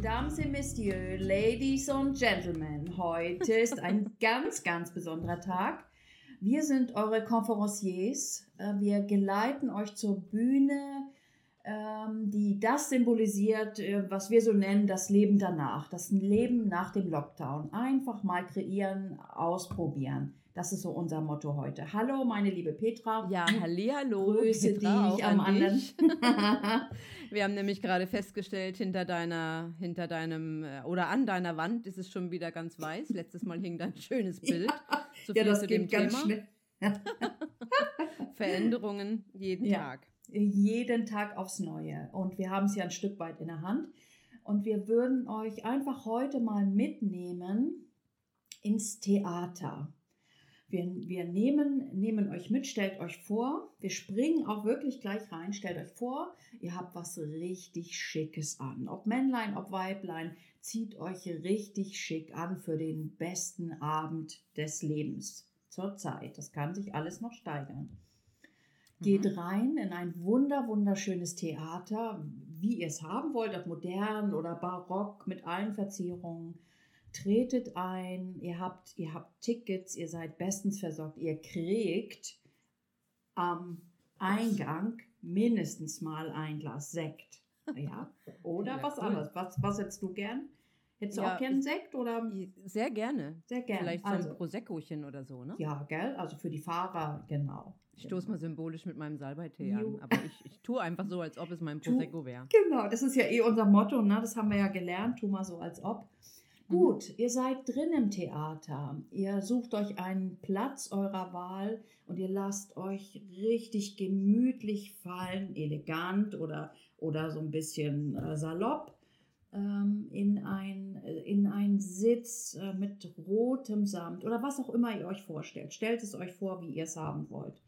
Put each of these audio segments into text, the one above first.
Mesdames et Messieurs, Ladies und Gentlemen, heute ist ein ganz, ganz besonderer Tag. Wir sind eure Konferenciers. Äh, Wir geleiten euch zur Bühne, ähm, die das symbolisiert, äh, was wir so nennen, das Leben danach, das Leben nach dem Lockdown. Einfach mal kreieren, ausprobieren. Das ist so unser Motto heute. Hallo, meine liebe Petra. Ja, hallo, Grüße Petra, dich am an anderen. Wir haben nämlich gerade festgestellt, hinter deiner, hinter deinem äh, oder an deiner Wand ist es schon wieder ganz weiß. Letztes Mal hing da ein schönes Bild. So ja, das geht ganz Thema. schnell. Veränderungen jeden Ja. Tag. jeden Tag aufs Neue. Und wir haben es ja ein Stück weit in der Hand. Und wir würden euch einfach heute mal mitnehmen ins Theater. Wir, wir nehmen, nehmen euch mit, stellt euch vor, wir springen auch wirklich gleich rein, stellt euch vor, ihr habt was richtig Schickes an. Ob Männlein, ob Weiblein, zieht euch richtig schick an für den besten Abend des Lebens zur Zeit. Das kann sich alles noch steigern. Geht Mhm. rein in ein wunder, wunderschönes Theater, wie ihr es haben wollt, ob modern oder barock mit allen Verzierungen. Tretet ein, ihr habt, ihr habt Tickets, ihr seid bestens versorgt, ihr kriegt am Eingang mindestens mal ein Glas Sekt. Ja, oder Ja, was cool. anderes. Was, was hättest du gern? Hättest du Ja, auch gern Sekt oder? Sehr gerne. Sehr gerne. Vielleicht so also, ein Proseccochen oder so, ne? ja, gell? Also für die Fahrer, genau. Ich stoße mal symbolisch mit meinem Salbeitee an. Aber ich, ich tue einfach so, als ob es mein Prosecco wäre. Genau, das ist ja eh unser Motto, ne? das haben wir ja gelernt, tu mal so als ob. Gut, ihr seid drin im Theater, ihr sucht euch einen Platz eurer Wahl und ihr lasst euch richtig gemütlich fallen, elegant oder, oder so ein bisschen äh, salopp ähm, in, ein, äh, in einen Sitz äh, mit rotem Samt oder was auch immer ihr euch vorstellt. Stellt es euch vor, wie ihr es haben wollt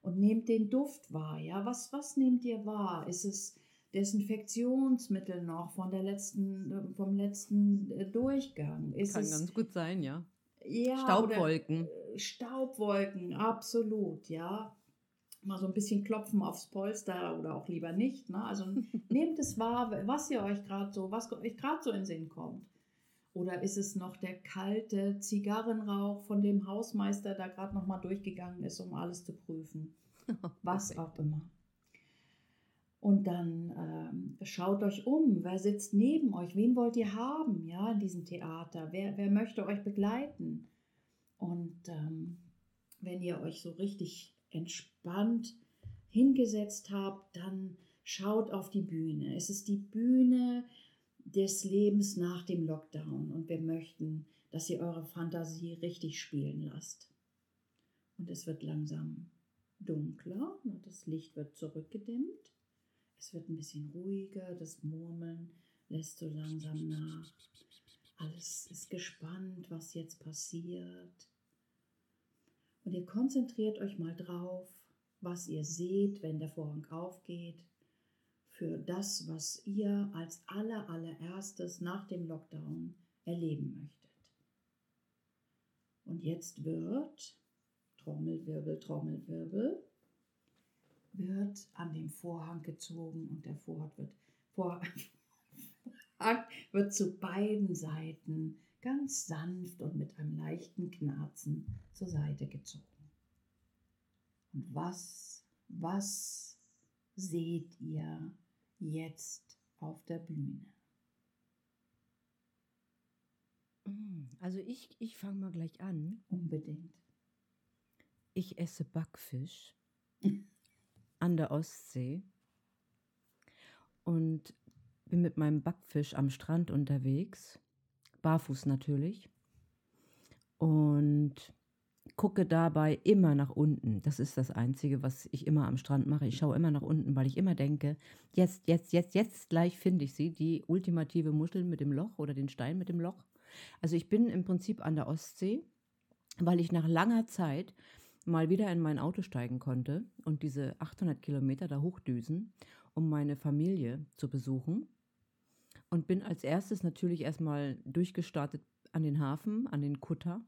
und nehmt den Duft wahr. Ja, was, was nehmt ihr wahr? Ist es Desinfektionsmittel noch von der letzten, vom letzten äh, Durchgang? Ist Kann es ganz gut sein, ja. ja, Staubwolken. Äh, Staubwolken, absolut, ja. Mal so ein bisschen klopfen aufs Polster oder auch lieber nicht. Ne? Also nehmt es wahr, was ihr euch gerade so, was euch gerade so in den Sinn kommt. Oder ist es noch der kalte Zigarrenrauch von dem Hausmeister, der gerade noch mal durchgegangen ist, um alles zu prüfen? Was auch immer. Und dann ähm, schaut euch um, wer sitzt neben euch, wen wollt ihr haben, ja, in diesem Theater, wer, wer möchte euch begleiten? Und ähm, wenn ihr euch so richtig entspannt hingesetzt habt, dann schaut auf die Bühne. Es ist die Bühne des Lebens nach dem Lockdown und wir möchten, dass ihr eure Fantasie richtig spielen lasst. Und es wird langsam dunkler, und das Licht wird zurückgedimmt. Es wird ein bisschen ruhiger, das Murmeln lässt so langsam nach. Alles ist gespannt, was jetzt passiert. Und ihr konzentriert euch mal drauf, was ihr seht, wenn der Vorhang aufgeht, für das, was ihr als aller, allererstes nach dem Lockdown erleben möchtet. Und jetzt wird, Trommelwirbel, Trommelwirbel, wird an dem Vorhang gezogen und der Vorhang wird, Vorhang wird zu beiden Seiten ganz sanft und mit einem leichten Knarzen zur Seite gezogen. Und was, was seht ihr jetzt auf der Bühne? Mm, Also ich, ich fange mal gleich an. Unbedingt. Ich esse Backfisch an der Ostsee und bin mit meinem Backfisch am Strand unterwegs, barfuß natürlich, und gucke dabei immer nach unten. Das ist das Einzige, was ich immer am Strand mache. Ich schaue immer nach unten, weil ich immer denke, jetzt, jetzt, jetzt, jetzt gleich finde ich sie, die ultimative Muschel mit dem Loch oder den Stein mit dem Loch. Also ich bin im Prinzip an der Ostsee, weil ich nach langer Zeit mal wieder in mein Auto steigen konnte und diese 800 Kilometer da hochdüsen, um meine Familie zu besuchen. Und bin als erstes natürlich erstmal durchgestartet an den Hafen, an den Kutter,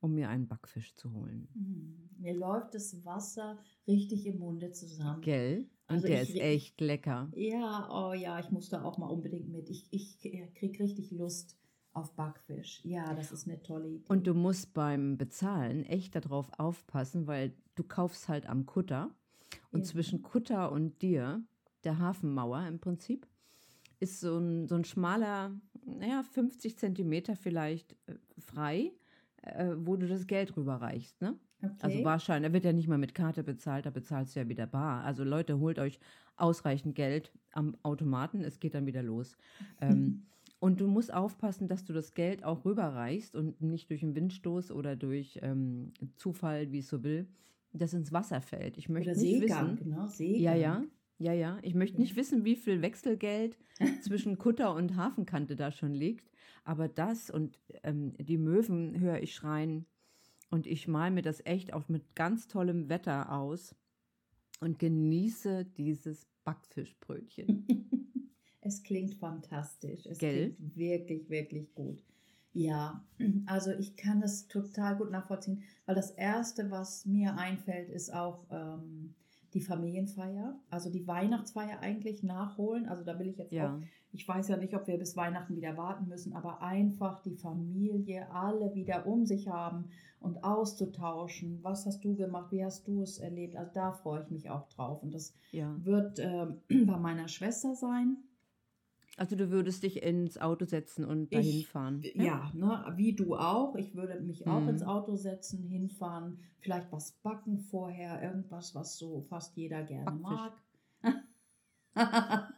um mir einen Backfisch zu holen. Mhm. Mir läuft das Wasser richtig im Munde zusammen. Gell? Und Also der ich ist echt lecker. Ja, oh ja, ich muss da auch mal unbedingt mit. Ich, ich kriege richtig Lust auf Backfisch. Ja, das ist eine tolle Idee. Und du musst beim Bezahlen echt darauf aufpassen, weil du kaufst halt am Kutter. Und Ja. zwischen Kutter und dir, der Hafenmauer im Prinzip, ist so ein, so ein schmaler, naja, 50 Zentimeter vielleicht äh, frei, äh, wo du das Geld rüberreichst. Ne? okay. Also wahrscheinlich, da wird ja nicht mal mit Karte bezahlt, da bezahlst du ja wieder bar. Also Leute, holt euch ausreichend Geld am Automaten, es geht dann wieder los. ähm, und du musst aufpassen, dass du das Geld auch rüberreichst und nicht durch einen Windstoß oder durch ähm, Zufall, wie es so will, das ins Wasser fällt. Ich möchte Oder nicht Seegang, wissen. ne? Seegang. Ja, ja. Ja, ja. Ich möchte nicht wissen, wie viel Wechselgeld zwischen Kutter und Hafenkante da schon liegt. Aber das und ähm, die Möwen höre ich schreien. Und ich male mir das echt auch mit ganz tollem Wetter aus und genieße dieses Backfischbrötchen. Es klingt fantastisch. Es Gell? klingt wirklich, wirklich gut. Ja, also ich kann das total gut nachvollziehen, weil das Erste, was mir einfällt, ist auch ähm, die Familienfeier, also die Weihnachtsfeier eigentlich nachholen. Also da will ich jetzt Ja. auch, ich weiß ja nicht, ob wir bis Weihnachten wieder warten müssen, aber einfach die Familie alle wieder um sich haben und auszutauschen. Was hast du gemacht? Wie hast du es erlebt? Also da freue ich mich auch drauf. Und das Ja. wird ähm, bei meiner Schwester sein. Also du würdest dich ins Auto setzen und Ich- dahin fahren. Ja, ne, wie du auch. Ich würde mich auch Mhm. ins Auto setzen, hinfahren, vielleicht was backen vorher, irgendwas, was so fast jeder gerne Backfisch. mag.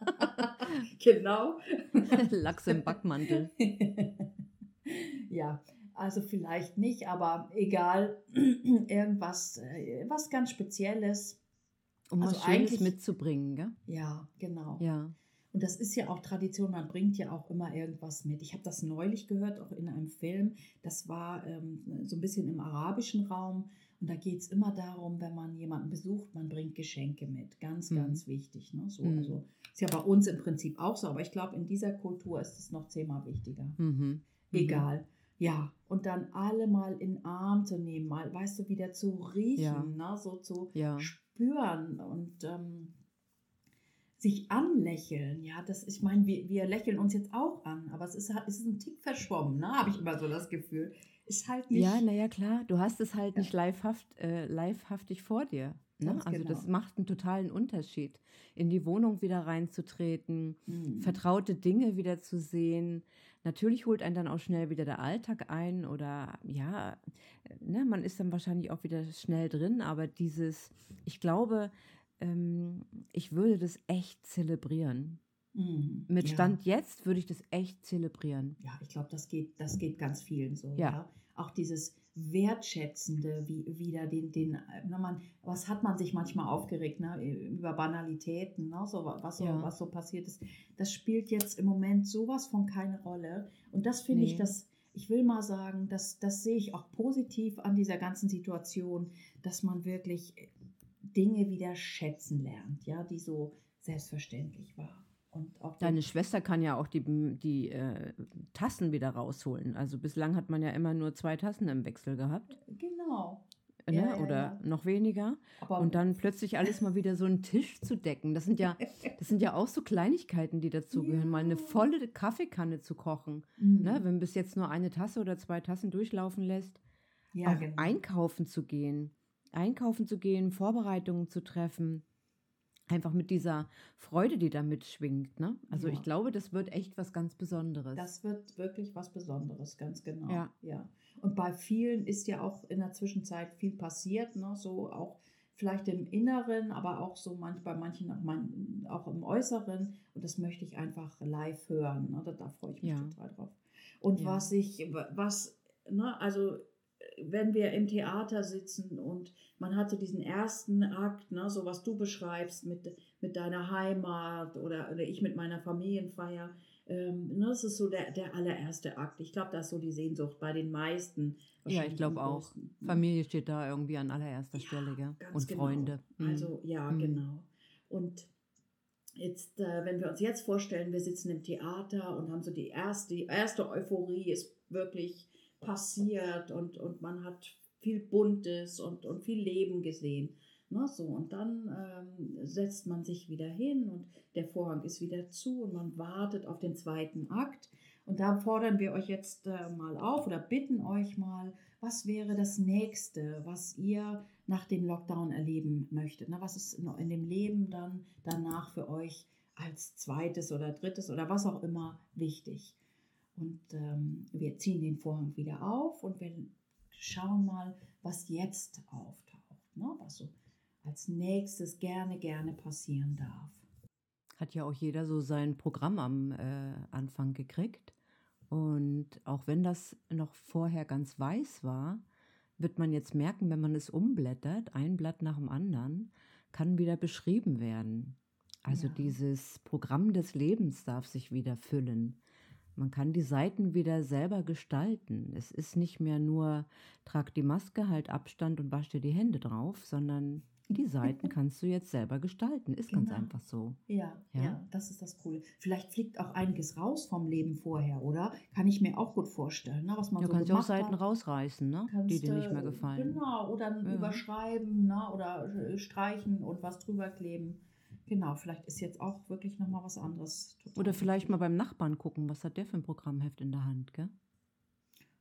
genau. Lachs im Backmantel. ja, also vielleicht nicht, aber egal, irgendwas, äh, was ganz Spezielles. Um Also was Schönes eigentlich- mitzubringen, gell? Ja, genau. Ja. Und das ist ja auch Tradition, man bringt ja auch immer irgendwas mit. Ich habe das neulich gehört, auch in einem Film. Das war ähm, so ein bisschen im arabischen Raum. Und da geht es immer darum, wenn man jemanden besucht, man bringt Geschenke mit. Ganz, Mhm. ganz wichtig. Ne? So, Mhm. also, ist ja bei uns im Prinzip auch so, aber ich glaube, in dieser Kultur ist es noch zehnmal wichtiger. Mhm. Egal. Ja, und dann alle mal in den Arm zu nehmen, mal, weißt du, wieder zu riechen, Ja. ne? so zu Ja. spüren und ähm, sich anlächeln. Ja, das, ich meine, wir, wir lächeln uns jetzt auch an, aber es ist, es ist ein Tick verschwommen, ne? habe ich immer so das Gefühl. Ist halt nicht. Ja, naja, klar. Du hast es halt Ja. nicht livehaft, äh, livehaftig vor dir. Ne? Ganz Also das genau. macht einen totalen Unterschied. In die Wohnung wieder reinzutreten, Mhm. vertraute Dinge wieder zu sehen. Natürlich holt einen dann auch schnell wieder der Alltag ein oder ja, äh, ne, man ist dann wahrscheinlich auch wieder schnell drin, aber dieses, ich glaube, ähm, ich würde das echt zelebrieren. Mhm. Mit ja. Stand jetzt würde ich das echt zelebrieren. Ja, ich glaube, das geht, das geht ganz vielen so. Ja. Ja. Auch dieses Wertschätzende, wie wieder den, den, äh, na man, was hat man sich manchmal aufgeregt, ne? über Banalitäten, ne? so, was, so, Ja. was so passiert ist. Das spielt jetzt im Moment sowas von keine Rolle. Und das finde ich, Nee. das, ich will mal sagen, das, das sehe ich auch positiv an dieser ganzen Situation, dass man wirklich Dinge wieder schätzen lernt, ja, die so selbstverständlich waren. Deine Schwester kann ja auch die, die äh, Tassen wieder rausholen. Also bislang hat man ja immer nur zwei Tassen im Wechsel gehabt. Genau. Ne? Ja, ja, Oder ja. noch weniger. Aber Und dann plötzlich alles mal wieder so einen Tisch zu decken. Das sind ja, das sind ja auch so Kleinigkeiten, die dazugehören. Mal eine volle Kaffeekanne zu kochen. Mhm. Ne? Wenn bis jetzt nur eine Tasse oder zwei Tassen durchlaufen lässt. ja, auch genau. einkaufen zu gehen. Einkaufen zu gehen, Vorbereitungen zu treffen. Einfach mit dieser Freude, die da mitschwingt. Ne? Also Ja. ich glaube, das wird echt was ganz Besonderes. Das wird wirklich was Besonderes, ganz genau. Ja. ja. Und bei vielen ist ja auch in der Zwischenzeit viel passiert, ne? so auch vielleicht im Inneren, aber auch so manch, bei manchen auch, man, auch im Äußeren. Und das möchte ich einfach live hören. Ne? Da, da freue ich mich Ja. total drauf. Und was ich, was, ne, also wenn wir im Theater sitzen und man hat so diesen ersten Akt, ne, so was du beschreibst mit, mit deiner Heimat oder, oder ich mit meiner Familienfeier, ähm, ne, das ist so der, der allererste Akt. Ich glaube, das ist so die Sehnsucht bei den meisten. Ja, ich glaube auch. ne? Familie steht da irgendwie an allererster Ja, Stelle, gell? ganz Und genau. Freunde. Mhm. Also ja, Mhm. genau. Und jetzt, äh, wenn wir uns jetzt vorstellen, wir sitzen im Theater und haben so die erste, die erste Euphorie ist wirklich passiert und, und man hat viel Buntes und, und viel Leben gesehen. Ne, so, und dann ähm, setzt man sich wieder hin und der Vorhang ist wieder zu und man wartet auf den zweiten Akt. Und da fordern wir euch jetzt äh, mal auf oder bitten euch mal, was wäre das nächste, was ihr nach dem Lockdown erleben möchtet? Ne? Was ist in, in dem Leben dann danach für euch als zweites oder drittes oder was auch immer wichtig? Und ähm, wir ziehen den Vorhang wieder auf und wir schauen mal, was jetzt auftaucht, ne? was so als nächstes gerne, gerne passieren darf. Hat ja auch jeder so sein Programm am äh, Anfang gekriegt. Und auch wenn das noch vorher ganz weiß war, wird man jetzt merken, wenn man es umblättert, ein Blatt nach dem anderen, kann wieder beschrieben werden. Also Ja. dieses Programm des Lebens darf sich wieder füllen. Man kann die Seiten wieder selber gestalten. Es ist nicht mehr nur, trag die Maske, halt Abstand und wasch dir die Hände drauf, sondern die Seiten kannst du jetzt selber gestalten. Ist ganz Genau. einfach so. Ja, ja, Ja. das ist das Coole. Vielleicht fliegt auch einiges raus vom Leben vorher, oder? Kann ich mir auch gut vorstellen, ne? was man Du so kannst ja auch Seiten hat. rausreißen, ne? die dir nicht mehr gefallen. Genau, oder Ja. überschreiben ne? oder äh, streichen und was drüber kleben. Genau, vielleicht ist jetzt auch wirklich nochmal was anderes. Oder vielleicht mal beim Nachbarn gucken, was hat der für ein Programmheft in der Hand, gell?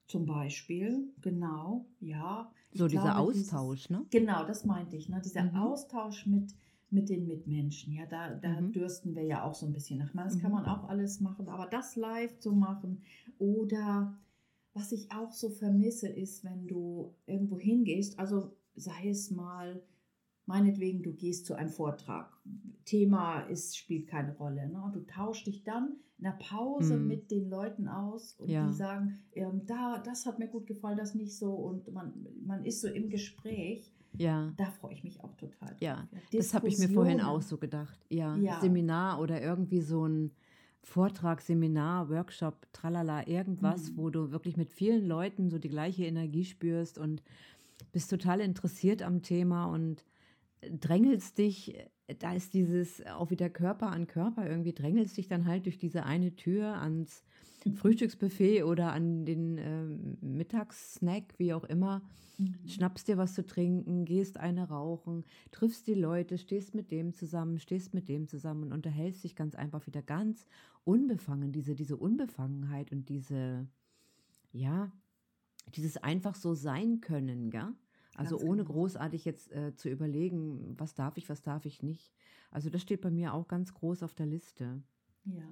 Zum Beispiel, genau, ja. So dieser glaube, dieses- Austausch, ne? Genau, das meinte ich. Ne? Dieser Mhm. Austausch mit, mit den Mitmenschen. Ja, da, da Mhm. dürsten wir ja auch so ein bisschen nach. Das Mhm. kann man auch alles machen, aber das live zu machen oder was ich auch so vermisse, ist, wenn du irgendwo hingehst, also sei es mal, meinetwegen, du gehst zu einem Vortrag. Thema ist, spielt keine Rolle. Ne? Du tauschst dich dann in der Pause Mhm. mit den Leuten aus und Ja. die sagen, ähm, da, das hat mir gut gefallen, das nicht so. Und man, man ist so im Gespräch. Ja. Da freue ich mich auch total. drauf. Ja, Das habe ich mir vorhin auch so gedacht. Ja, Ja. Seminar oder irgendwie so ein Vortrag, Seminar, Workshop, tralala, irgendwas, Mhm. wo du wirklich mit vielen Leuten so die gleiche Energie spürst und bist total interessiert am Thema und drängelst dich, da ist dieses auch wieder Körper an Körper, irgendwie drängelst dich dann halt durch diese eine Tür ans Frühstücksbuffet oder an den ähm, Mittagssnack, wie auch immer Mhm. schnappst dir was zu trinken, gehst eine rauchen, triffst die Leute, stehst mit dem zusammen, stehst mit dem zusammen und unterhältst dich ganz einfach wieder ganz unbefangen. Diese, diese Unbefangenheit und diese, ja, dieses einfach so sein können, gell? Also Ganz ohne genau. großartig jetzt äh, zu überlegen, was darf ich, was darf ich nicht. Also das steht bei mir auch ganz groß auf der Liste. Ja.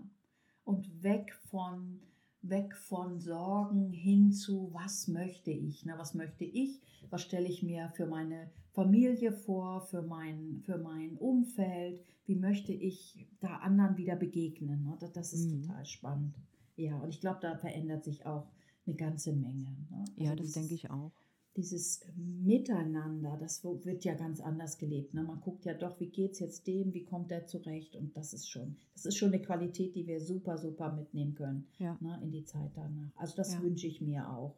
Und weg von, weg von Sorgen hin zu, was möchte ich? Ne? Was möchte ich? Was stelle ich mir für meine Familie vor, für mein, für mein Umfeld? Wie möchte ich da anderen wieder begegnen? Ne? Das, das ist Mhm. total spannend. Ja, und ich glaube, da verändert sich auch eine ganze Menge. Ne? Ja, Also das dieses- denke ich auch. Dieses Miteinander, das wird ja ganz anders gelebt. Ne? Man guckt ja doch, wie geht es jetzt dem, wie kommt der zurecht und das ist schon, das ist schon eine Qualität, die wir super, super mitnehmen können Ja. ne? in die Zeit danach. Also das Ja. wünsche ich mir auch.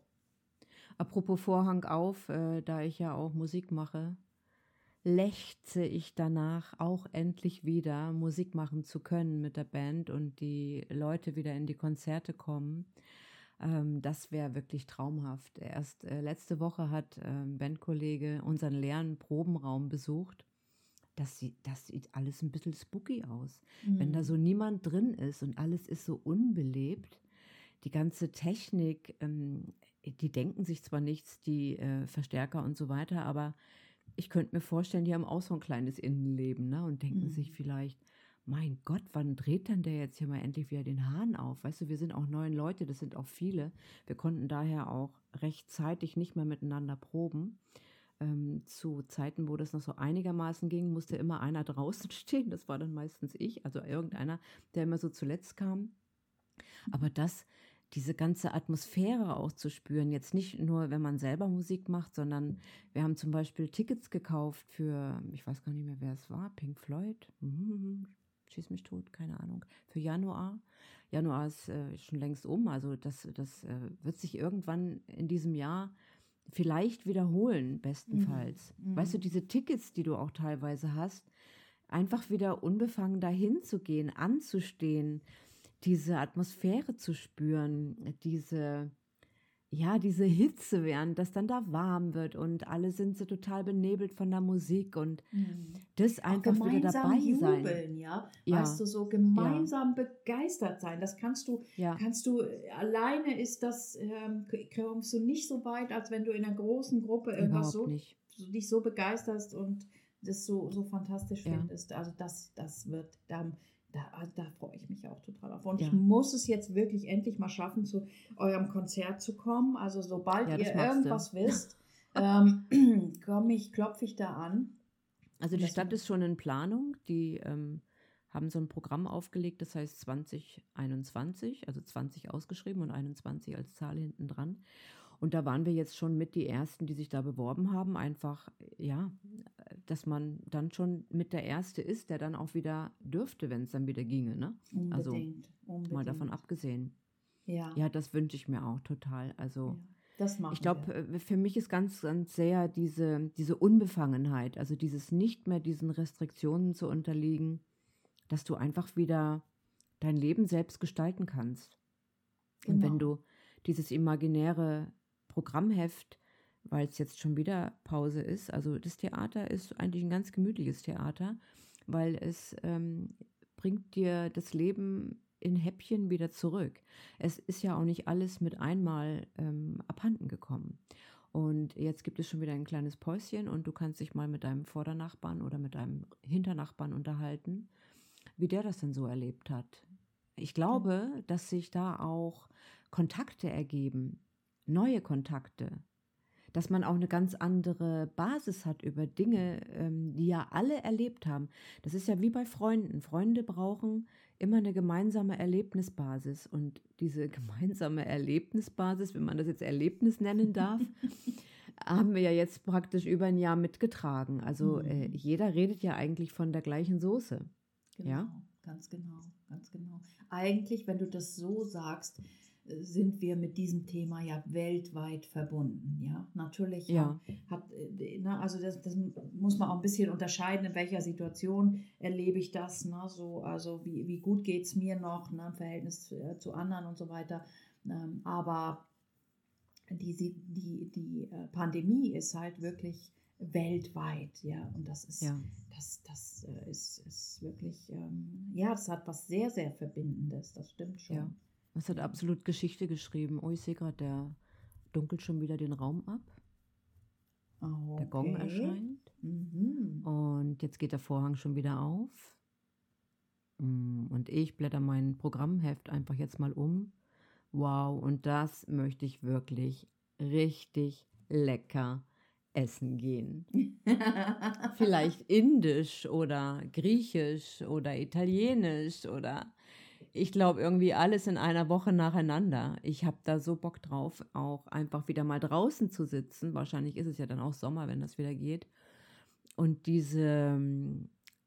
Apropos Vorhang auf, äh, da ich ja auch Musik mache, lechze ich danach auch endlich wieder Musik machen zu können mit der Band und die Leute wieder in die Konzerte kommen. Ähm, das wäre wirklich traumhaft. Erst äh, letzte Woche hat ähm, Bandkollege unseren leeren Probenraum besucht. Das sieht, das sieht alles ein bisschen spooky aus. Wenn da Mhm. so niemand drin ist und alles ist so unbelebt, die ganze Technik, ähm, die denken sich zwar nichts, die äh, Verstärker und so weiter, aber ich könnte mir vorstellen, die haben auch so ein kleines Innenleben ne? und denken Mhm. sich vielleicht, mein Gott, wann dreht denn der jetzt hier mal endlich wieder den Hahn auf? Weißt du, wir sind auch neun Leute, das sind auch viele. Wir konnten daher auch rechtzeitig nicht mehr miteinander proben. Ähm, zu Zeiten, wo das noch so einigermaßen ging, musste immer einer draußen stehen. Das war dann meistens ich, also irgendeiner, der immer so zuletzt kam. Aber das, diese ganze Atmosphäre auch zu spüren, jetzt nicht nur, wenn man selber Musik macht, sondern wir haben zum Beispiel Tickets gekauft für, ich weiß gar nicht mehr, wer es war, Pink Floyd. Mhm. schieß mich tot, keine Ahnung, für Januar. Januar ist äh, schon längst um, also das, das äh, wird sich irgendwann in diesem Jahr vielleicht wiederholen, bestenfalls. Mhm. Weißt du, diese Tickets, die du auch teilweise hast, einfach wieder unbefangen dahin zu gehen, anzustehen, diese Atmosphäre zu spüren, diese, ja, diese Hitze, während das dann da warm wird und alle sind so total benebelt von der Musik und das Auch einfach wieder dabei sein. jubeln, ja? Ja. Weißt du, so gemeinsam begeistert sein. Das kannst du, Ja, kannst du, alleine ist das, ähm, kommst du nicht so weit, als wenn du in einer großen Gruppe irgendwas überhaupt so, nicht. so, dich so begeisterst und das so, so fantastisch Ja. findest. Also das, das wird, da, da, also da freue ich mich auch total auf. Und Ja. ich muss es jetzt wirklich endlich mal schaffen, zu eurem Konzert zu kommen. Also sobald Ja, ihr machst du. irgendwas wisst, ähm, komm ich, klopfe ich da an. Also die Das Stadt ist schon in Planung. Die ähm, haben so ein Programm aufgelegt, das heißt 2021, also 20 ausgeschrieben und 21 als Zahl hinten dran. Und da waren wir jetzt schon mit die Ersten, die sich da beworben haben. Einfach, ja, dass man dann schon mit der Erste ist, der dann auch wieder dürfte, wenn es dann wieder ginge. Ne? Also, Unbedingt. unbedingt. Mal davon abgesehen. Ja. Ja, das wünsche ich mir auch total. Also. ja. Das machen Ich glaube, äh, für mich ist ganz, ganz sehr diese, diese Unbefangenheit, also dieses nicht mehr diesen Restriktionen zu unterliegen, dass du einfach wieder dein Leben selbst gestalten kannst. Und wenn Genau. du dieses imaginäre Programmheft, weil es jetzt schon wieder Pause ist, also das Theater ist eigentlich ein ganz gemütliches Theater, weil es ähm, bringt dir das Leben in Häppchen wieder zurück. Es ist ja auch nicht alles mit einmal ähm, abhanden gekommen. Und jetzt gibt es schon wieder ein kleines Päuschen und du kannst dich mal mit deinem Vordernachbarn oder mit deinem Hinternachbarn unterhalten, wie der das denn so erlebt hat. Ich glaube, dass sich da auch Kontakte ergeben, neue Kontakte, dass man auch eine ganz andere Basis hat über Dinge, ähm, die ja alle erlebt haben. Das ist ja wie bei Freunden. Freunde brauchen immer eine gemeinsame Erlebnisbasis. Und diese gemeinsame Erlebnisbasis, wenn man das jetzt Erlebnis nennen darf, haben wir ja jetzt praktisch über ein Jahr mitgetragen. Also Mhm. äh, jeder redet ja eigentlich von der gleichen Soße. Genau, Ja? ganz genau, ganz genau. Eigentlich, wenn du das so sagst, sind wir mit diesem Thema ja weltweit verbunden. Ja, natürlich Ja. hat, äh, na, also das, das muss man auch ein bisschen unterscheiden, in welcher Situation erlebe ich das. Ne? So, also wie, wie gut geht es mir noch ne, im Verhältnis zu, äh, zu anderen und so weiter. Ähm, aber die, die, die, äh, Pandemie ist halt wirklich weltweit, ja, und das ist, Ja. das, das ist, ist wirklich, ähm, ja, das hat was sehr, sehr Verbindendes, das stimmt schon. Ja. Es hat absolut Geschichte geschrieben. Oh, ich sehe gerade, der dunkelt schon wieder den Raum ab. Ah, Der Gong okay. erscheint. Mhm. Und jetzt geht der Vorhang schon wieder auf. Mm, Und ich blätter mein Programmheft einfach jetzt mal um. Wow, und das möchte ich wirklich richtig lecker essen gehen. Vielleicht indisch oder griechisch oder italienisch oder ich glaube irgendwie alles in einer Woche nacheinander. Ich habe da so Bock drauf, auch einfach wieder mal draußen zu sitzen. Wahrscheinlich ist es ja dann auch Sommer, wenn das wieder geht. Und diese,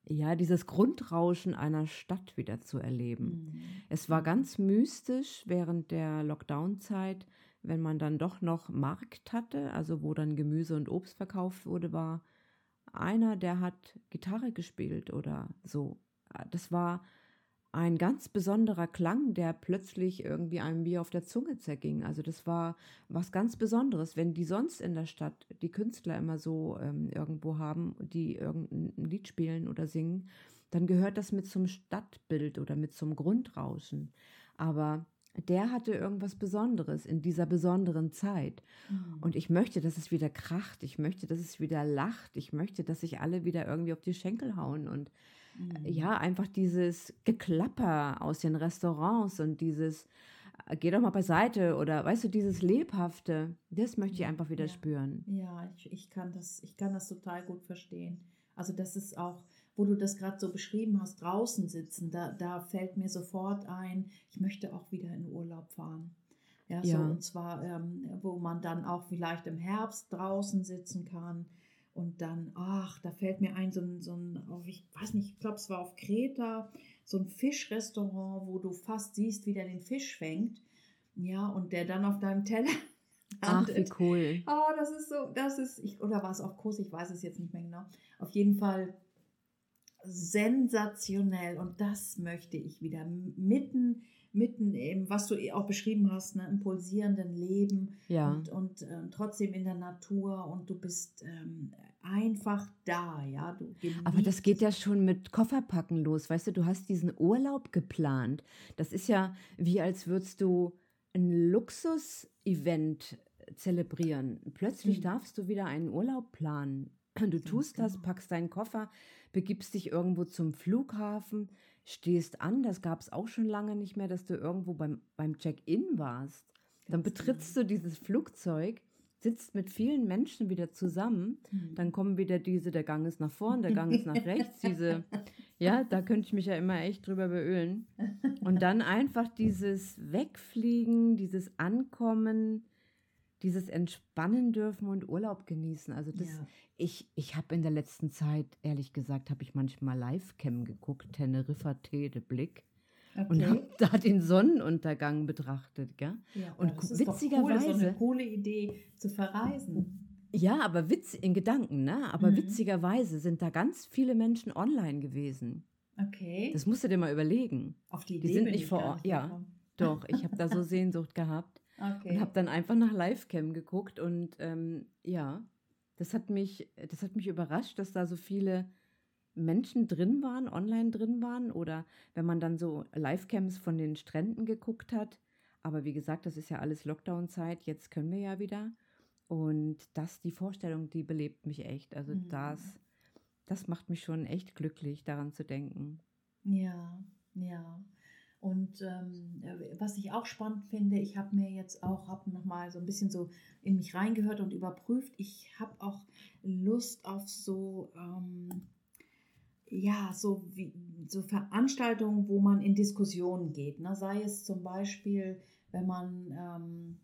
ja, dieses Grundrauschen einer Stadt wieder zu erleben. Mhm. Es war ganz mystisch während der Lockdown-Zeit, wenn man dann doch noch Markt hatte, also wo dann Gemüse und Obst verkauft wurde, war einer, der hat Gitarre gespielt oder so. Das war ein ganz besonderer Klang, der plötzlich irgendwie einem wie auf der Zunge zerging. Also das war was ganz Besonderes, wenn die sonst in der Stadt die Künstler immer so ähm, irgendwo haben, die irgendein Lied spielen oder singen, dann gehört das mit zum Stadtbild oder mit zum Grundrauschen. Aber der hatte irgendwas Besonderes in dieser besonderen Zeit. Mhm. Und ich möchte, dass es wieder kracht. Ich möchte, dass es wieder lacht. Ich möchte, dass sich alle wieder irgendwie auf die Schenkel hauen. Und Mhm. ja, einfach dieses Geklapper aus den Restaurants und dieses, äh, geh doch mal beiseite oder weißt du, dieses Lebhafte, das möchte ich einfach wieder ja. spüren. Ja, ich, ich, kann das, ich kann das total gut verstehen. Also das ist auch, wo du das gerade so beschrieben hast, draußen sitzen, da, da fällt mir sofort ein, ich möchte auch wieder in Urlaub fahren. Ja, so, Ja. und zwar, ähm, wo man dann auch vielleicht im Herbst draußen sitzen kann. Und dann, ach, da fällt mir ein, so ein, so ein auf, ich weiß nicht, ich glaube, es war auf Kreta, so ein Fischrestaurant, wo du fast siehst, wie der den Fisch fängt. Ja, und der dann auf deinem Teller Ach, wie cool. Oh, das ist so, das ist, ich, oder war es auf Kurs, ich weiß es jetzt nicht mehr genau. Auf jeden Fall sensationell und das möchte ich wieder mitten, mitten im, was du eh auch beschrieben hast, ne, im pulsierenden Leben Ja. und, und ähm, trotzdem in der Natur und du bist ähm, einfach da, ja. Du Aber das geht ja schon mit Kofferpacken los. Weißt du, du hast diesen Urlaub geplant. Das ist ja wie als würdest du ein Luxus-Event zelebrieren. Plötzlich Mhm. darfst du wieder einen Urlaub planen. Du tust das, genau. packst deinen Koffer, begibst dich irgendwo zum Flughafen, stehst an. Das gab es auch schon lange nicht mehr, dass du irgendwo beim, beim Check-in warst. Dann betrittst genau. du dieses Flugzeug, sitzt mit vielen Menschen wieder zusammen Mhm. dann kommen wieder diese, der Gang ist nach vorn, der Gang ist nach rechts, diese, ja, da könnte ich mich ja immer echt drüber beölen. Und dann einfach dieses Wegfliegen, dieses Ankommen, dieses Entspannen dürfen und Urlaub genießen. Also das, Ja. ich, ich habe in der letzten Zeit, ehrlich gesagt, habe ich manchmal Livecam geguckt, Teneriffa Tee, de Blick. Und Okay. habe da den Sonnenuntergang betrachtet, gell? Ja, und das ist doch cool, das ist doch witzigerweise- eine coole Idee zu verreisen. Ja, aber Witz in Gedanken, ne? Aber Mhm. witzigerweise sind da ganz viele Menschen online gewesen. Okay. Das musst du dir mal überlegen. Auf die die Idee sind bin nicht ich vor Ort, ja. gekommen. Doch, ich habe da so Sehnsucht gehabt Okay. und habe dann einfach nach Livecam geguckt und ähm, ja, das hat mich, das hat mich überrascht, dass da so viele Menschen drin waren, online drin waren oder wenn man dann so Livecams von den Stränden geguckt hat. Aber wie gesagt, das ist ja alles Lockdown-Zeit, jetzt können wir ja wieder. Und das, die Vorstellung, die belebt mich echt. Also Mhm. das, das macht mich schon echt glücklich, daran zu denken. Ja, ja. Und ähm, äh, was ich auch spannend finde, ich habe mir jetzt auch hab noch mal so ein bisschen so in mich reingehört und überprüft. Ich habe auch Lust auf so ähm, ja so wie so Veranstaltungen, wo man in Diskussionen geht. Ne? Sei es zum Beispiel, wenn man ähm,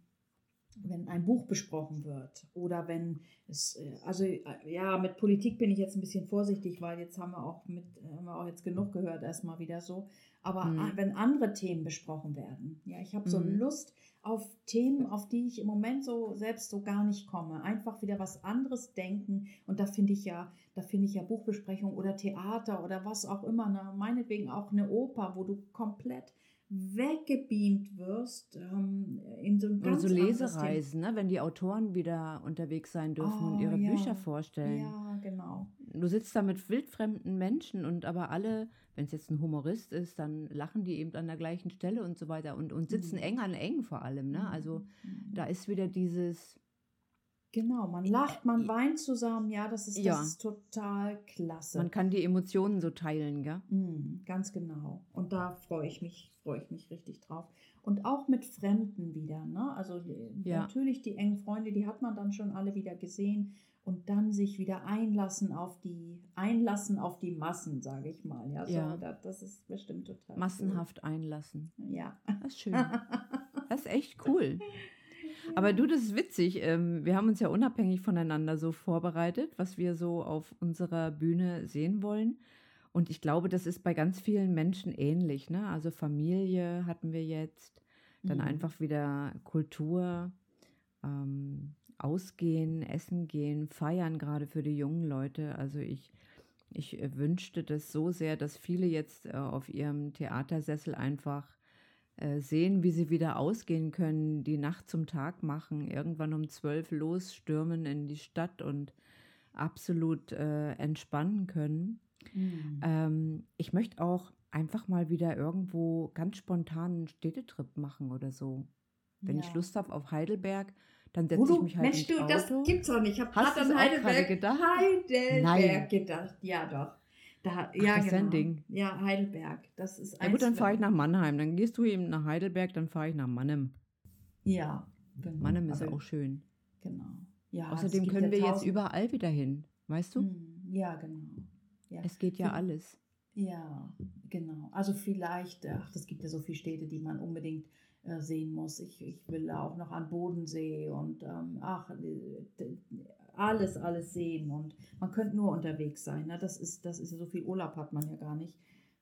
wenn ein Buch besprochen wird oder wenn es, äh, also äh, ja, mit Politik bin ich jetzt ein bisschen vorsichtig, weil jetzt haben wir auch mit, haben wir auch jetzt genug gehört, erstmal wieder so. Aber Mhm. ah, wenn andere Themen besprochen werden, ja, ich habe so Mhm. Lust auf Themen, auf die ich im Moment so selbst so gar nicht komme. Einfach wieder was anderes denken. Und da finde ich ja, da finde ich ja Buchbesprechung oder Theater oder was auch immer, ne? meinetwegen auch eine Oper, wo du komplett weggebeamt wirst ähm, in so ein Oder ganz so anderes Lesereisen, ne? wenn die Autoren wieder unterwegs sein dürfen und Oh, ihre ja. Bücher vorstellen. Ja, genau. Du sitzt da mit wildfremden Menschen und aber alle, wenn es jetzt ein Humorist ist, dann lachen die eben an der gleichen Stelle und so weiter und, und sitzen Mhm. eng an eng vor allem. Ne? Also Mhm. da ist wieder dieses, Genau, man lacht, man weint zusammen, ja, das ist, das Ja. ist total klasse. man kann die Emotionen so teilen, gell? Mm, ganz genau. Und da freue ich mich, freue ich mich richtig drauf. Und auch mit Fremden wieder, ne? Also äh, Ja. natürlich die engen Freunde, die hat man dann schon alle wieder gesehen und dann sich wieder einlassen auf die, einlassen auf die Massen, sage ich mal. Ja, so, Ja. da, das ist bestimmt total Massenhaft einlassen. Cool. Ja. Das ist schön. Das ist echt cool. Aber du, das ist witzig. Ähm, wir haben uns ja unabhängig voneinander so vorbereitet, was wir so auf unserer Bühne sehen wollen. Und ich glaube, das ist bei ganz vielen Menschen ähnlich. Ne? Also Familie hatten wir jetzt, dann Mhm. einfach wieder Kultur, ähm, ausgehen, essen gehen, feiern, gerade für die jungen Leute. Also ich, ich äh, wünschte das so sehr, dass viele jetzt äh, auf ihrem Theatersessel einfach sehen, wie sie wieder ausgehen können, die Nacht zum Tag machen, irgendwann um zwölf losstürmen in die Stadt und absolut äh, entspannen können. Mm. Ähm, ich möchte auch einfach mal wieder irgendwo ganz spontan einen Städtetrip machen oder so. Wenn ich Ja. Lust habe auf Heidelberg, dann setze ich mich halt Mensch, ins du, Auto. das gibt's doch nicht. Ich habe Hast gerade an Heidelberg, gedacht? Heidelberg Nein. gedacht. Ja, doch. Da, Ach, ja, das genau. ein Ding. Ja, Heidelberg. Das ist ja gut, dann fahre ich nach Mannheim. Dann gehst du eben nach Heidelberg, dann fahre ich nach Mannheim. Ja, genau. Mannheim ist Aber- auch schön. Genau. Ja, Außerdem können ja wir jetzt überall wieder hin. Weißt du? Hm, Ja, genau. Ja. Es geht ja alles. Ja, genau. Also vielleicht, ach, es gibt ja so viele Städte, die man unbedingt äh, sehen muss. Ich, ich will auch noch an Bodensee und ähm, ach, äh, alles, alles sehen. Und man könnte nur unterwegs sein. Ne? Das ist, das ist so viel Urlaub hat man ja gar nicht.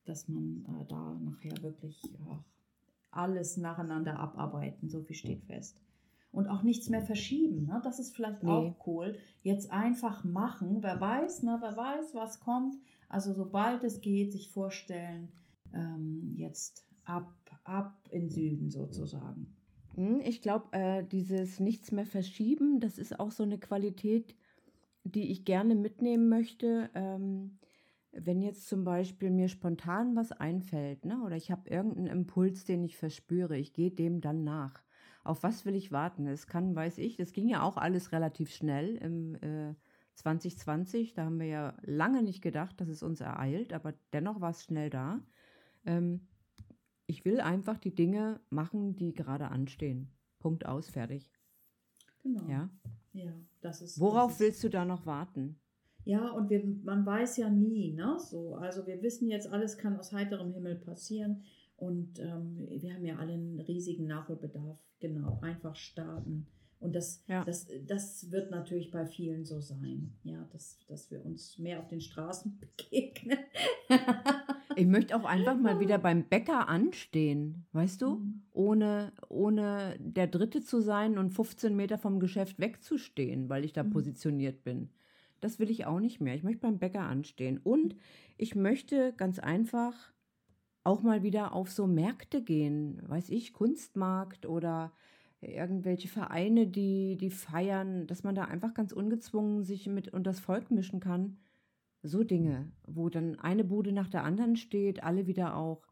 dass man äh, da nachher wirklich ja, alles nacheinander abarbeiten, so viel steht fest. Und auch nichts mehr verschieben, ne? das ist vielleicht Nee. auch cool. Jetzt einfach machen, wer weiß, ne? wer weiß, was kommt. Also sobald es geht, sich vorstellen, ähm, jetzt ab, ab in Süden sozusagen. Ich glaube, äh, dieses Nichts mehr verschieben, das ist auch so eine Qualität, die ich gerne mitnehmen möchte. Ähm, wenn jetzt zum Beispiel mir spontan was einfällt, ne, oder ich habe irgendeinen Impuls, den ich verspüre, ich gehe dem dann nach. Auf was will ich warten? Es kann, weiß ich, das ging ja auch alles relativ schnell im äh, 2020. Da haben wir ja lange nicht gedacht, dass es uns ereilt, aber dennoch war es schnell da. Ähm, ich will einfach die Dinge machen, die gerade anstehen. Punkt aus, fertig. Genau. Ja. ja das ist, Worauf das ist, willst du da noch warten? Ja, und wir, man weiß ja nie, ne? So, also wir wissen jetzt, alles kann aus heiterem Himmel passieren. Und ähm, wir haben ja alle einen riesigen Nachholbedarf. Genau, einfach starten. Und das, Ja. das, das wird natürlich bei vielen so sein, ja, dass, dass wir uns mehr auf den Straßen begegnen. Ich möchte auch einfach mal wieder beim Bäcker anstehen, weißt du? Mhm. Ohne, ohne der Dritte zu sein und 15 Meter vom Geschäft wegzustehen, weil ich da Mhm. positioniert bin. Das will ich auch nicht mehr. Ich möchte beim Bäcker anstehen. Und ich möchte ganz einfach auch mal wieder auf so Märkte gehen, weiß ich, Kunstmarkt oder irgendwelche Vereine, die, die feiern, dass man da einfach ganz ungezwungen sich mit und das Volk mischen kann. So Dinge, wo dann eine Bude nach der anderen steht, alle wieder auch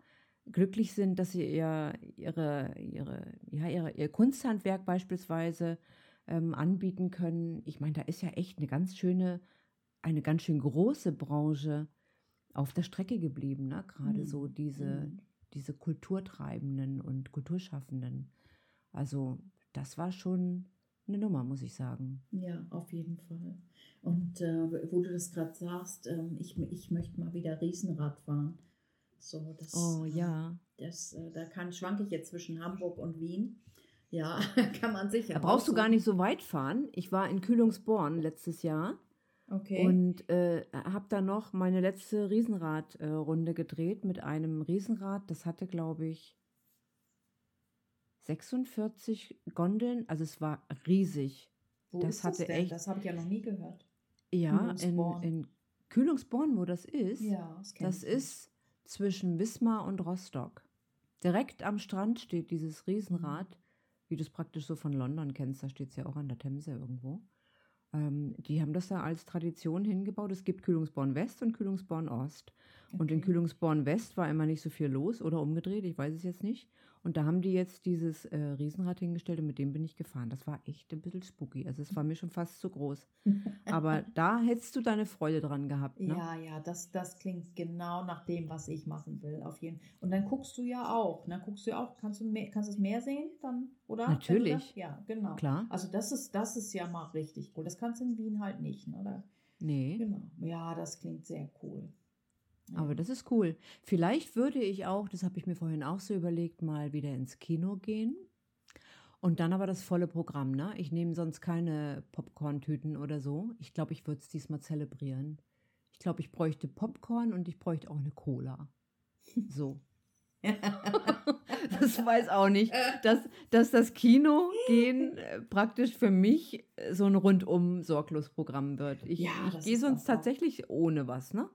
glücklich sind, dass sie ihr, ihre, ihre, ja, ihre, ihr Kunsthandwerk beispielsweise ähm, anbieten können. Ich meine, da ist ja echt eine ganz schöne, eine ganz schön große Branche auf der Strecke geblieben, ne? Gerade Mhm. so diese, Mhm. diese Kulturtreibenden und Kulturschaffenden. Also, das war schon eine Nummer, muss ich sagen. Ja, auf jeden Fall. Und äh, wo du das gerade sagst, ähm, ich, ich möchte mal wieder Riesenrad fahren. So, das, Oh äh, ja. Das, äh, da kann, schwanke ich jetzt zwischen Hamburg und Wien. Ja, kann man sicher. Da brauchst du gar nicht so weit fahren. Ich war in Kühlungsborn letztes Jahr Okay. und äh, habe da noch meine letzte Riesenrad-Runde äh, gedreht mit einem Riesenrad. Das hatte, glaube ich, 46 Gondeln. Also es war riesig. Wo das ist das hatte denn? echt- Das habe ich ja noch nie gehört. Ja, in, Kühlungsborn. in Kühlungsborn, wo das ist. Ja, das Das ist zwischen Wismar und Rostock. Direkt am Strand steht dieses Riesenrad, wie du es praktisch so von London kennst. Da steht es ja auch an der Themse irgendwo. Ähm, die haben das da als Tradition hingebaut. Es gibt Kühlungsborn West und Kühlungsborn Ost. Und in Okay. Kühlungsborn West war immer nicht so viel los oder umgedreht, ich weiß es jetzt nicht. Und da haben die jetzt dieses äh, Riesenrad hingestellt und mit dem bin ich gefahren. Das war echt ein bisschen spooky. Also es war mir schon fast zu groß. Aber da hättest du deine Freude dran gehabt. Ne? Ja, ja, das, das klingt genau nach dem, was ich machen will, auf jeden Und dann guckst du ja auch, ne? Guckst du ja auch, kannst du mehr, kannst du es mehr sehen dann, oder? Natürlich. das- Ja, genau. Klar. Also das ist, das ist ja mal richtig cool. Das kannst du in Wien halt nicht, ne? Da, Nee. genau. Ja, das klingt sehr cool. Aber das ist cool. Vielleicht würde ich auch, das habe ich mir vorhin auch so überlegt, mal wieder ins Kino gehen. Und dann aber das volle Programm, ne? Ich nehme sonst keine Popcorn-Tüten oder so. Ich glaube, ich würde es diesmal zelebrieren. Ich glaube, ich bräuchte Popcorn und ich bräuchte auch eine Cola. So. das weiß auch nicht, dass, dass das Kino gehen äh, praktisch für mich äh, so ein rundum sorglos Programm wird. Ich, Ja, ich gehe sonst tatsächlich ohne was, ne?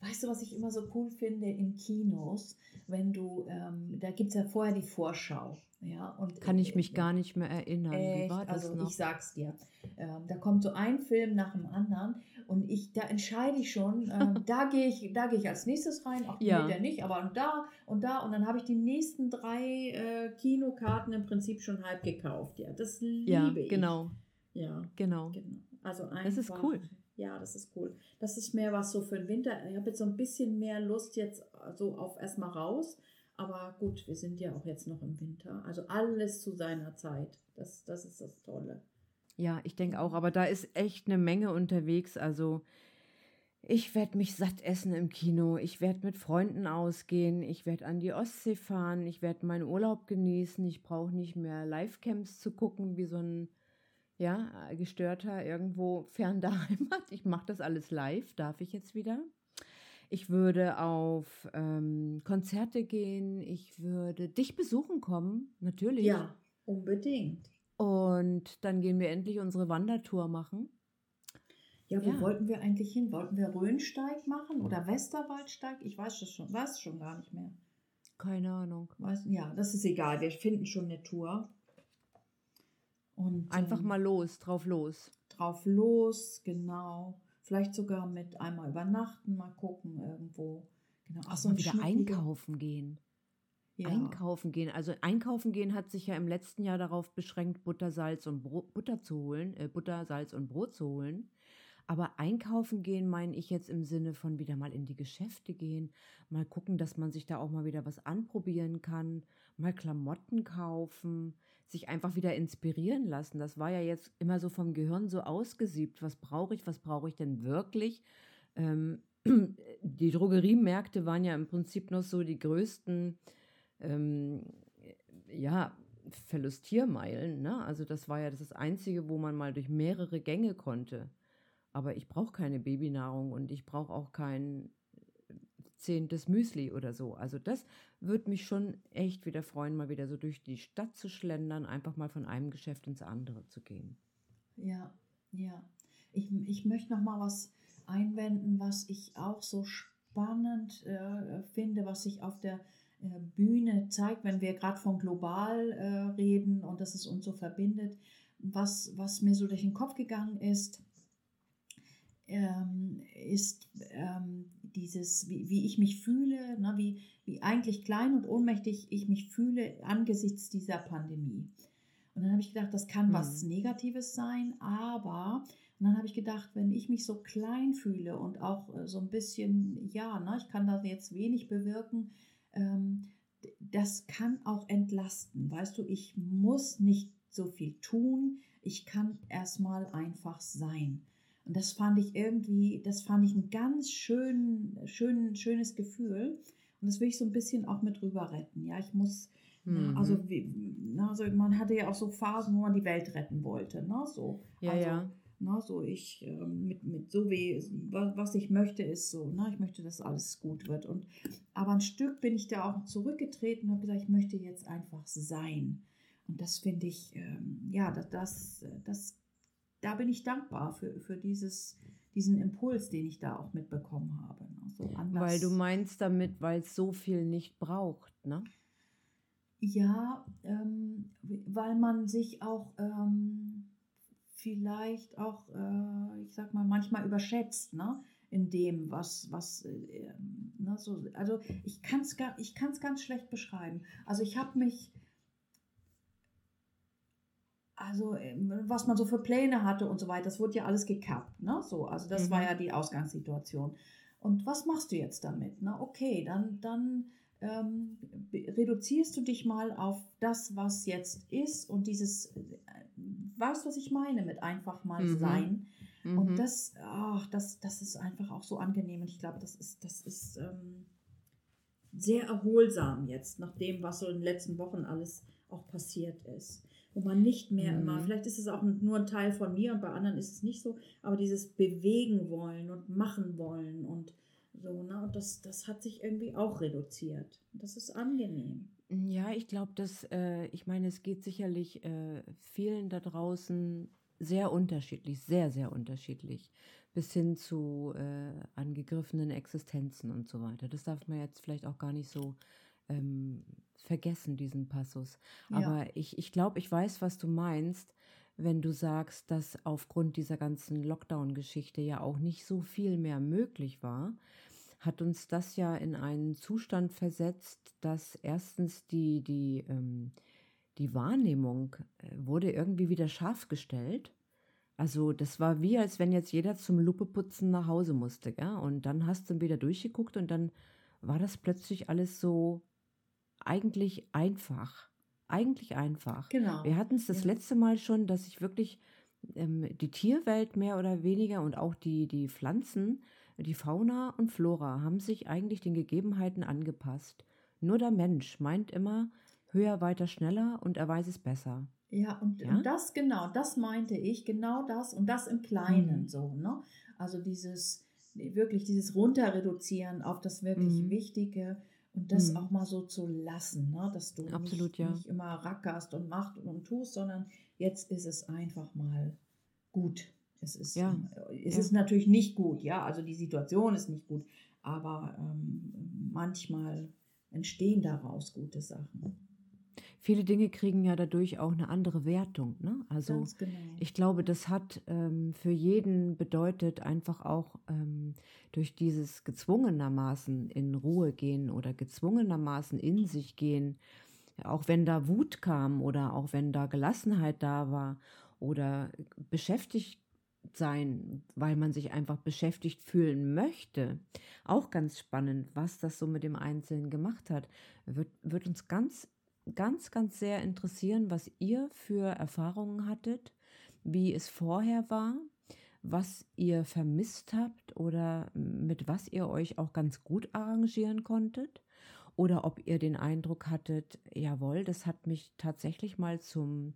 Weißt du, was ich immer so cool finde in Kinos, wenn du, ähm, da gibt es ja vorher die Vorschau. Ja, und Kann ich mich gar nicht mehr erinnern. Wie Echt? war das also noch? ich sag's dir. Ähm, da kommt so ein Film nach dem anderen und ich, da entscheide ich schon, ähm, da gehe ich, da gehe ich als nächstes rein, ach Ja. der nicht, aber und da und da und dann habe ich die nächsten drei äh, Kinokarten im Prinzip schon halb gekauft. Ja, das liebe ja, ich. genau, Ja, genau. genau. Also einfach, Das ist cool. Ja, das ist cool. Das ist mehr was so für den Winter. Ich habe jetzt so ein bisschen mehr Lust jetzt so auf erstmal raus. Aber gut, wir sind ja auch jetzt noch im Winter. Also alles zu seiner Zeit. Das, das ist das Tolle. Ja, ich denke auch, aber da ist echt eine Menge unterwegs. Also ich werde mich satt essen im Kino. Ich werde mit Freunden ausgehen. Ich werde an die Ostsee fahren. Ich werde meinen Urlaub genießen. Ich brauche nicht mehr Livecamps zu gucken, wie so ein ja, gestörter irgendwo fern der Heimat. Ich mache das alles live, darf ich jetzt wieder. Ich würde auf ähm, Konzerte gehen. Ich würde dich besuchen kommen, natürlich. Ja, unbedingt. Und dann gehen wir endlich unsere Wandertour machen. Ja, wo Ja. wollten wir eigentlich hin? Wollten wir Rhönsteig machen oder Westerwaldsteig? Ich weiß es schon, weiß schon gar nicht mehr. Keine Ahnung. Weiß, ja, das ist egal. Wir finden schon eine Tour. Und Einfach ähm, mal los, drauf los. drauf los, genau. Vielleicht sogar mit einmal übernachten, mal gucken irgendwo. Genau. Auch so wieder einkaufen gehen. Ja. Einkaufen gehen. Also einkaufen gehen hat sich ja im letzten Jahr darauf beschränkt, Butter, Salz und Brot, Butter zu holen, äh, Butter, Salz und Brot zu holen. Aber einkaufen gehen meine ich jetzt im Sinne von wieder mal in die Geschäfte gehen, mal gucken, dass man sich da auch mal wieder was anprobieren kann, mal Klamotten kaufen, sich einfach wieder inspirieren lassen. Das war ja jetzt immer so vom Gehirn so ausgesiebt. Was brauche ich? Was brauche ich denn wirklich? Ähm, die Drogeriemärkte waren ja im Prinzip noch so die größten ähm, ja, Verlustiermeilen. Ne? Also das war ja das Einzige, wo man mal durch mehrere Gänge konnte. Aber ich brauche keine Babynahrung und ich brauche auch kein zehntes Müsli oder so. Also das würde mich schon echt wieder freuen, mal wieder so durch die Stadt zu schlendern, einfach mal von einem Geschäft ins andere zu gehen. Ja, ja. Ich, ich möchte noch mal was einwenden, was ich auch so spannend äh, finde, was sich auf der äh, Bühne zeigt, wenn wir gerade von global äh, reden und dass es uns so verbindet. Was, was mir so durch den Kopf gegangen ist, ähm, ist ähm, dieses, wie, wie ich mich fühle, ne, wie, wie eigentlich klein und ohnmächtig ich mich fühle angesichts dieser Pandemie. Und dann habe ich gedacht, das kann Hm. was Negatives sein, aber und dann habe ich gedacht, wenn ich mich so klein fühle und auch äh, so ein bisschen, ja, ne, ich kann da jetzt wenig bewirken, ähm, das kann auch entlasten. Weißt du, ich muss nicht so viel tun, ich kann erstmal einfach sein. Und das fand ich irgendwie, das fand ich ein ganz schön, schön, schönes Gefühl. Und das will ich so ein bisschen auch mit rüber retten. Ja, ich muss, Mhm. na, also, wie, na, also man hatte ja auch so Phasen, wo man die Welt retten wollte. Ne? So, Ja, also, ja. Na, so ich ähm, mit, mit so wie was, was ich möchte ist so, ne? ich möchte, dass alles gut wird. Und aber ein Stück bin ich da auch zurückgetreten und habe gesagt, ich möchte jetzt einfach sein. Und das finde ich, ähm, ja, das, das, das, da bin ich dankbar für, für dieses, diesen Impuls, den ich da auch mitbekommen habe. So anders. Weil du meinst damit, weil es so viel nicht braucht, ne? Ja, ähm, weil man sich auch ähm, vielleicht auch, äh, ich sag mal, manchmal überschätzt, ne? In dem, was, was, äh, ne, so, also ich kann es ich kann's ganz schlecht beschreiben. Also ich habe mich, also ähm, was man so für Pläne hatte und so weiter, das wurde ja alles gekappt, ne? So, also das Mhm. war ja die Ausgangssituation. Und was machst du jetzt damit? Ne? Okay, dann, dann ähm, reduzierst du dich mal auf das, was jetzt ist und dieses, äh, weißt du, was ich meine mit einfach mal Mhm. sein. Mhm. Und das, ach, das, das ist einfach auch so angenehm und ich glaube, das ist, das ist ähm, sehr erholsam jetzt, nach dem, was so in den letzten Wochen alles auch passiert ist. Wo man nicht mehr Mhm. immer, vielleicht ist es auch nur ein Teil von mir und bei anderen ist es nicht so, aber dieses Bewegen wollen und machen wollen und so, ne? Und das, das hat sich irgendwie auch reduziert. Das ist angenehm. Ja, ich glaube, dass, äh, ich meine, es geht sicherlich äh, vielen da draußen sehr unterschiedlich, sehr, sehr unterschiedlich, bis hin zu äh, angegriffenen Existenzen und so weiter. Das darf man jetzt vielleicht auch gar nicht so ähm, vergessen, diesen Passus. Ja. Aber ich, ich glaube, ich weiß, was du meinst, wenn du sagst, dass aufgrund dieser ganzen Lockdown-Geschichte ja auch nicht so viel mehr möglich war hat uns das ja in einen Zustand versetzt, dass erstens die, die, ähm, die Wahrnehmung äh, wurde irgendwie wieder scharf gestellt. Also das war wie, als wenn jetzt jeder zum Lupeputzen nach Hause musste, gell? Und dann hast du wieder durchgeguckt und dann war das plötzlich alles so eigentlich einfach. Eigentlich einfach. Genau. Wir hatten es das Ja. letzte Mal schon, dass sich wirklich ähm, die Tierwelt mehr oder weniger und auch die, die Pflanzen, die Fauna und Flora haben sich eigentlich den Gegebenheiten angepasst. Nur der Mensch meint immer höher, weiter, schneller und er weiß es besser. Ja, und, Ja? das genau, das meinte ich, genau das und das im Kleinen Mhm. so, ne? Also dieses, wirklich dieses Runterreduzieren auf das wirklich Mhm. Wichtige und das Mhm. auch mal so zu lassen, ne? dass du Absolut, nicht, ja. nicht immer rackerst und machst und tust, sondern jetzt ist es einfach mal gut. Es ist, Ja, es ja. ist natürlich nicht gut, ja, also die Situation ist nicht gut, aber ähm, manchmal entstehen daraus gute Sachen. Viele Dinge kriegen ja dadurch auch eine andere Wertung. Ne? Also genau. ich glaube, das hat ähm, für jeden bedeutet einfach auch ähm, durch dieses gezwungenermaßen in Ruhe gehen oder gezwungenermaßen in sich gehen, auch wenn da Wut kam oder auch wenn da Gelassenheit da war oder beschäftigt sein, weil man sich einfach beschäftigt fühlen möchte. Auch ganz spannend, was das so mit dem Einzelnen gemacht hat. Wird, wird uns ganz, ganz, ganz sehr interessieren, was ihr für Erfahrungen hattet, wie es vorher war, was ihr vermisst habt oder mit was ihr euch auch ganz gut arrangieren konntet. Oder ob ihr den Eindruck hattet, jawohl, das hat mich tatsächlich mal zum,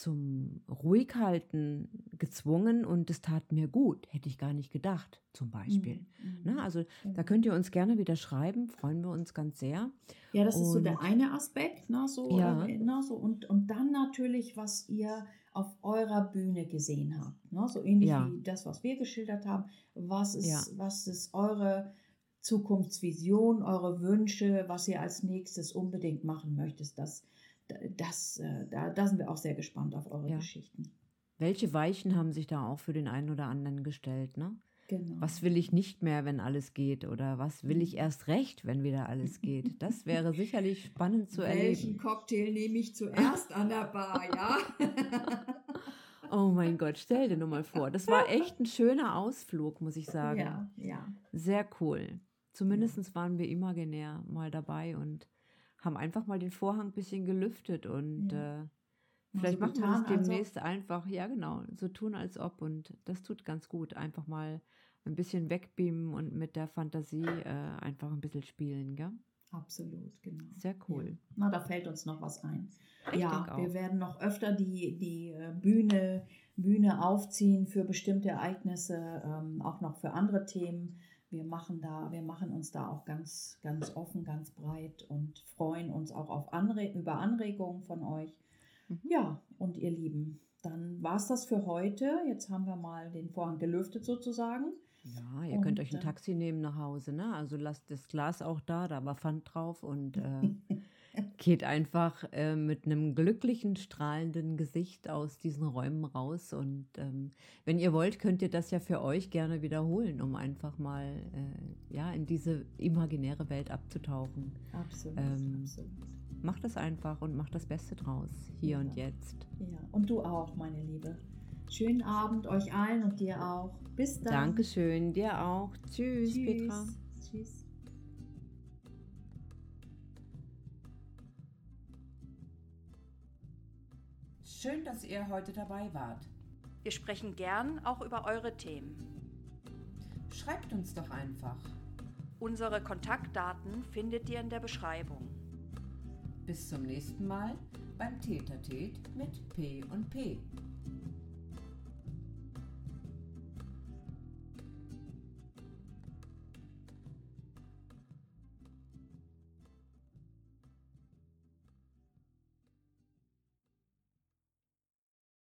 zum Ruhighalten gezwungen und es tat mir gut. Hätte ich gar nicht gedacht, zum Beispiel. Mhm. Ne? Also da Genau. könnt ihr uns gerne wieder schreiben, freuen wir uns ganz sehr. Ja, das ist so der Und- eine Aspekt, ne, so, Ja. äh, ne, so und, und dann natürlich, was ihr auf eurer Bühne gesehen habt, ne, so ähnlich Ja. wie das, was wir geschildert haben. Was ist, Ja. was ist eure Zukunftsvision, eure Wünsche, was ihr als nächstes unbedingt machen möchtet? Das, das, äh, da, da sind wir auch sehr gespannt auf eure Ja. Geschichten. Welche Weichen haben sich da auch für den einen oder anderen gestellt? Ne? Genau. Was will ich nicht mehr, wenn alles geht? Oder was will ich erst recht, wenn wieder alles geht? Das wäre sicherlich spannend zu Welchen erleben. Cocktail nehme ich zuerst an der Bar, ja? Oh mein Gott, stell dir nur mal vor. Das war echt ein schöner Ausflug, muss ich sagen. ja, ja. Sehr cool. Zumindest waren wir imaginär mal dabei und haben einfach mal den Vorhang ein bisschen gelüftet und Ja. äh, vielleicht so machen wir getan, das als ob. demnächst einfach, ja genau, so tun als ob und das tut ganz gut. Einfach mal ein bisschen wegbeamen und mit der Fantasie äh, einfach ein bisschen spielen, gell? Absolut, genau. Sehr cool. Ja. Na, da fällt uns noch was ein. Ich ja, wir werden noch öfter die, die äh, Bühne, Bühne aufziehen für bestimmte Ereignisse, ähm, auch noch für andere Themen. Wir machen da, wir machen uns da auch ganz, ganz offen, ganz breit und freuen uns auch auf Anre über Anregungen von euch. Mhm. Ja, und ihr Lieben, dann war es das für heute. Jetzt haben wir mal den Vorhang gelüftet sozusagen. Ja, ihr könnt Und, euch ein Taxi nehmen nach Hause, ne? Also lasst das Glas auch da, da war Pfand drauf und äh, geht einfach äh, mit einem glücklichen, strahlenden Gesicht aus diesen Räumen raus. Und ähm, wenn ihr wollt, könnt ihr das ja für euch gerne wiederholen, um einfach mal äh, ja, in diese imaginäre Welt abzutauchen. Absolut, Ähm, absolut. Macht es einfach und macht das Beste draus, hier und Ja. jetzt. Ja, und du auch, meine Liebe. Schönen Abend euch allen und dir auch. Bis dann. Dankeschön, dir auch. Tschüss, Petra. Tschüss. Schön, dass ihr heute dabei wart. Wir sprechen gern auch über eure Themen. Schreibt uns doch einfach. Unsere Kontaktdaten findet ihr in der Beschreibung. Bis zum nächsten Mal beim Tätertät mit P und P.